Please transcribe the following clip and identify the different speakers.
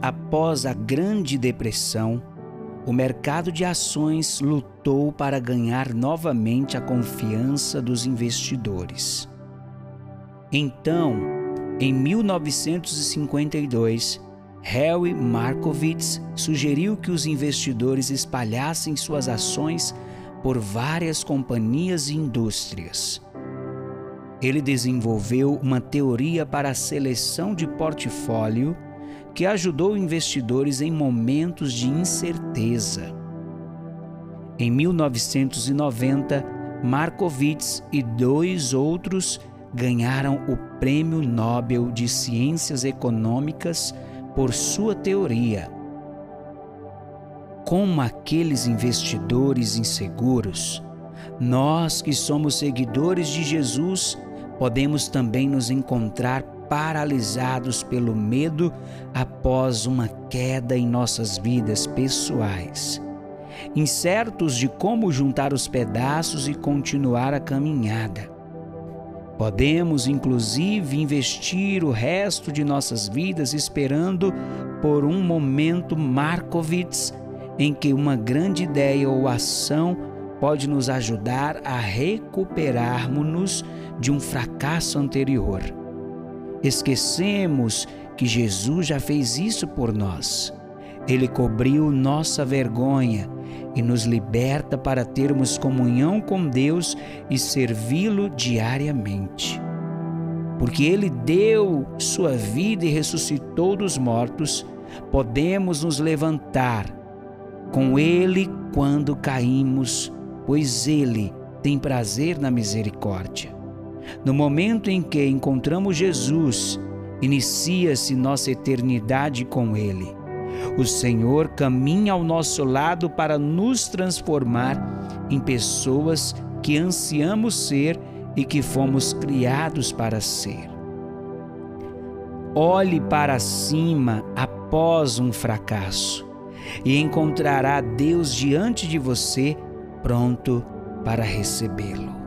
Speaker 1: Após a Grande Depressão, o mercado de ações lutou para ganhar novamente a confiança dos investidores. Então, em 1952, Harry Markowitz sugeriu que os investidores espalhassem suas ações por várias companhias e indústrias. Ele desenvolveu uma teoria para a seleção de portfólio que ajudou investidores em momentos de incerteza. Em 1990, Markowitz e dois outros ganharam o Prêmio Nobel de Ciências Econômicas por sua teoria. Como aqueles investidores inseguros, nós que somos seguidores de Jesus podemos também nos encontrar paralisados pelo medo após uma queda em nossas vidas pessoais, incertos de como juntar os pedaços e continuar a caminhada. Podemos, inclusive, investir o resto de nossas vidas esperando por um momento Markowitz em que uma grande ideia ou ação pode nos ajudar a recuperarmos-nos de um fracasso anterior. Esquecemos que Jesus já fez isso por nós. Ele cobriu nossa vergonha e nos liberta para termos comunhão com Deus e servi-lo diariamente. Porque Ele deu sua vida e ressuscitou dos mortos, podemos nos levantar com Ele quando caímos, pois Ele tem prazer na misericórdia. No momento em que encontramos Jesus, inicia-se nossa eternidade com Ele. O Senhor caminha ao nosso lado para nos transformar em pessoas que ansiamos ser e que fomos criados para ser. Olhe para cima após um fracasso e encontrará Deus diante de você, pronto para recebê-lo.